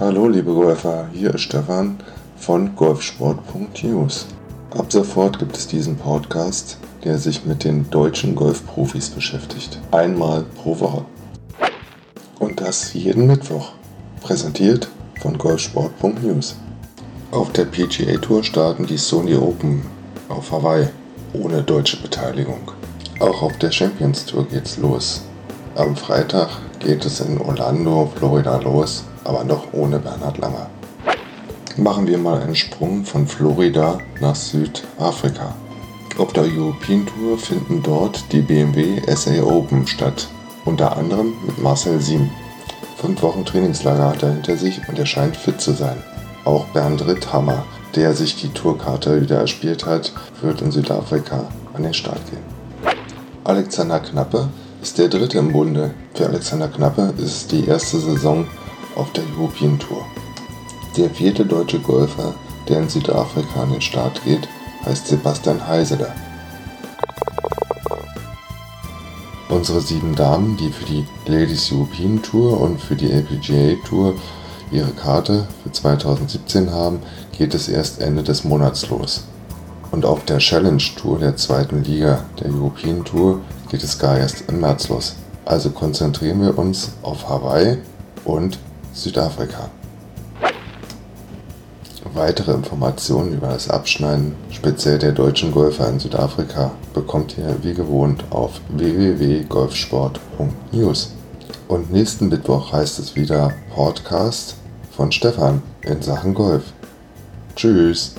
Hallo liebe Golfer, hier ist Stefan von golfsport.news. Ab sofort gibt es diesen Podcast, der sich mit den deutschen Golfprofis beschäftigt. Einmal pro Woche. Und das jeden Mittwoch. Präsentiert von golfsport.news. Auf der PGA Tour starten die Sony Open auf Hawaii ohne deutsche Beteiligung. Auch auf der Champions Tour geht's los. Am Freitag geht es in Orlando, Florida los, aber noch ohne Bernhard Langer. Machen wir mal einen Sprung von Florida nach Südafrika. Auf der European Tour finden dort die BMW SA Open statt, unter anderem mit Marcel Siem. Fünf Wochen Trainingslager hat er hinter sich und er scheint fit zu sein. Auch Bernd Ritthammer, der sich die Tourkarte wieder erspielt hat, wird in Südafrika an den Start gehen. Alexander Knappe ist der dritte im Bunde. Für Alexander Knappe ist es die erste Saison auf der European Tour. Der vierte deutsche Golfer, der in Südafrika an den Start geht, heißt Sebastian Heiseler. Unsere sieben Damen, die für die Ladies European Tour und für die LPGA Tour ihre Karte für 2017 haben, geht es erst Ende des Monats los. Und auf der Challenge Tour der zweiten Liga der European Tour geht es gar erst im März los. Also konzentrieren wir uns auf Hawaii und Südafrika. Weitere Informationen über das Abschneiden speziell der deutschen Golfer in Südafrika bekommt ihr wie gewohnt auf www.golfsport.news. Und nächsten Mittwoch heißt es wieder Podcast von Stefan in Sachen Golf. Tschüss.